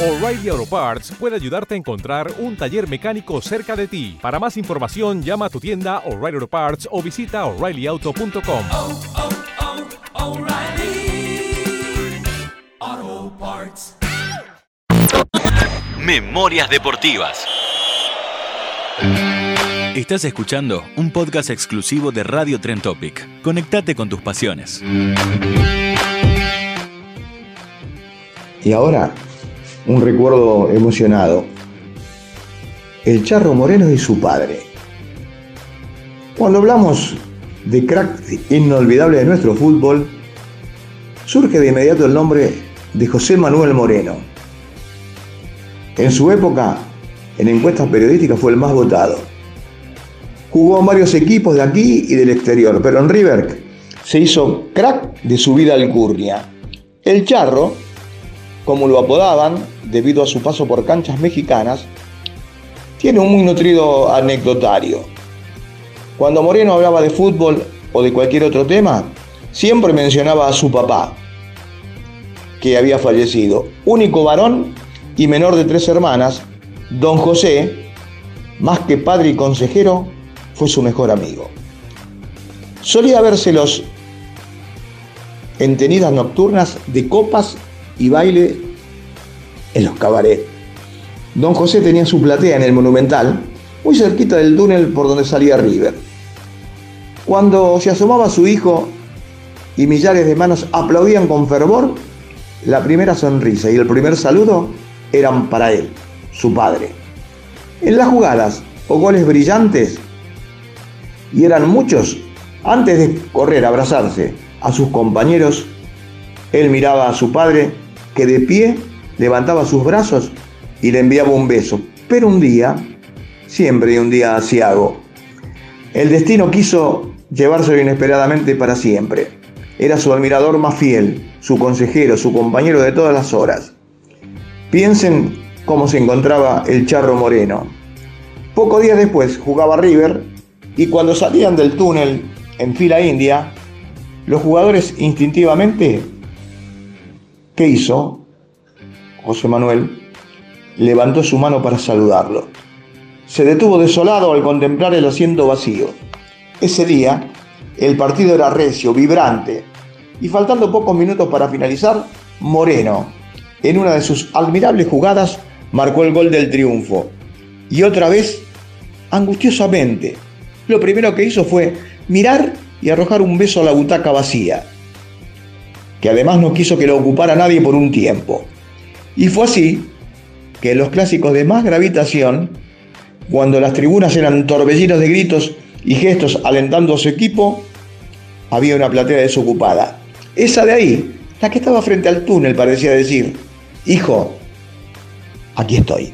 O'Reilly Auto Parts puede ayudarte a encontrar un taller mecánico cerca de ti. Para más información, llama a tu tienda O'Reilly Auto Parts o visita oreillyauto.com. oh, oh, Parts. Memorias Deportivas. Estás escuchando un podcast exclusivo de Radio Tren Topic. Conectate con tus pasiones. Y ahora, un recuerdo emocionado. El Charro Moreno y su padre. Cuando hablamos de crack inolvidable de nuestro fútbol, surge de inmediato el nombre de José Manuel Moreno. En su época, en encuestas periodísticas fue el más votado. Jugó en varios equipos de aquí y del exterior, pero en River se hizo crack de su vida alcurnia. El Charro, como lo apodaban debido a su paso por canchas mexicanas, tiene un muy nutrido anecdotario. Cuando Moreno hablaba de fútbol o de cualquier otro tema, siempre mencionaba a su papá, que había fallecido, único varón y menor de tres hermanas, don José, más que padre y consejero, fue su mejor amigo. Solía vérselos en tenidas nocturnas de copas y baile en los cabarets. Don José tenía su platea en el Monumental, muy cerquita del túnel por donde salía River. Cuando se asomaba su hijo y millares de manos aplaudían con fervor, la primera sonrisa y el primer saludo eran para él, su padre. En las jugadas o goles brillantes, y eran muchos, antes de correr a abrazarse a sus compañeros, él miraba a su padre que de pie levantaba sus brazos y le enviaba un beso. Pero un día, siempre un día asiago, el destino quiso llevárselo inesperadamente para siempre. Era su admirador más fiel, su consejero, su compañero de todas las horas. Piensen cómo se encontraba el Charro Moreno. Pocos días después jugaba River y cuando salían del túnel en fila india, los jugadores instintivamente, ¿qué hizo? José Manuel levantó su mano para saludarlo. Se detuvo desolado al contemplar el asiento vacío. Ese día, el partido era recio, vibrante, y faltando pocos minutos para finalizar, Moreno, en una de sus admirables jugadas, marcó el gol del triunfo. Y otra vez, angustiosamente, lo primero que hizo fue mirar y arrojar un beso a la butaca vacía, que además no quiso que lo ocupara nadie por un tiempo. Y fue así que en los clásicos de más gravitación, cuando las tribunas eran torbellinos de gritos y gestos alentando a su equipo, había una platea desocupada. Esa de ahí, la que estaba frente al túnel, parecía decir, hijo, aquí estoy.